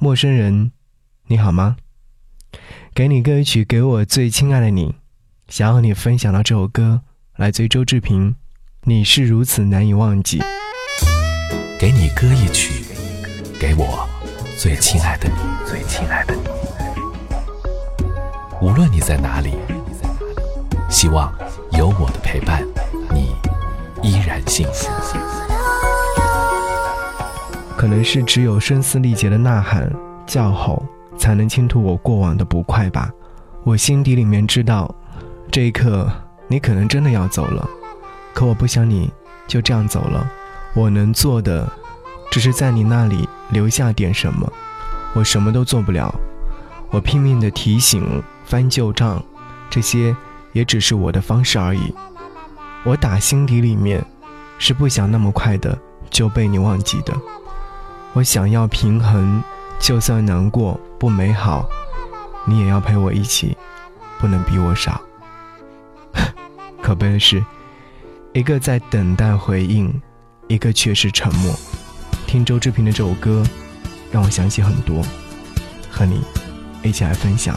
陌生人，你好吗？给你歌曲，给我最亲爱的你，想和你分享到这首歌，来自于周志平，《你是如此难以忘记》。给你歌一曲，给我最亲爱的你，最亲爱的你。无论你在哪里，希望有我的陪伴，你依然幸福。可能是只有声嘶力竭的呐喊、叫吼，才能倾吐我过往的不快吧。我心底里面知道，这一刻你可能真的要走了，可我不想你就这样走了。我能做的，只是在你那里留下点什么。我什么都做不了，我拼命的提醒、翻旧账，这些也只是我的方式而已。我打心底里面，是不想那么快的就被你忘记的。我想要平衡，就算难过不美好，你也要陪我一起，不能比我少。可悲的是，一个在等待回应，一个却是沉默。听周志平的这首歌，让我想起很多，和你一起来分享。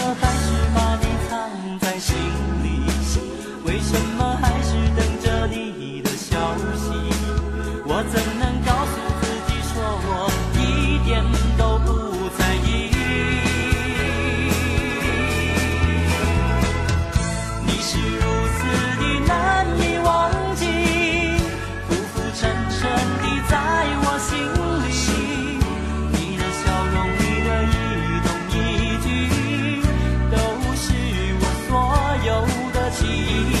的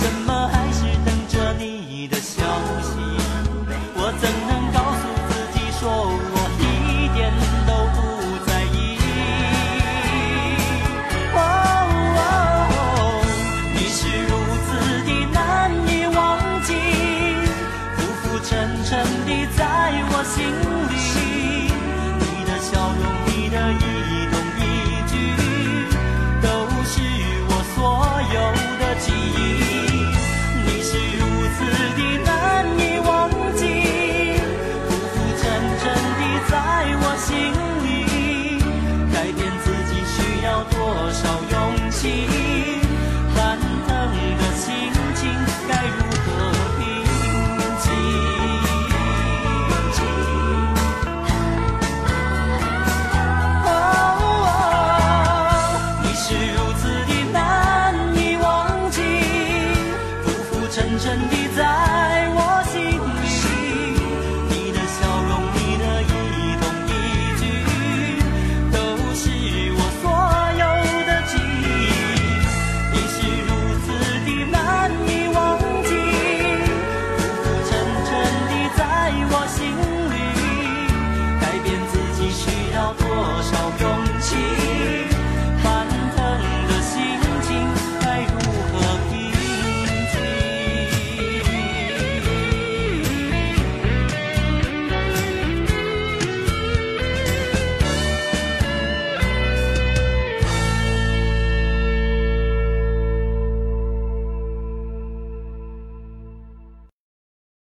怎么还是等着你的心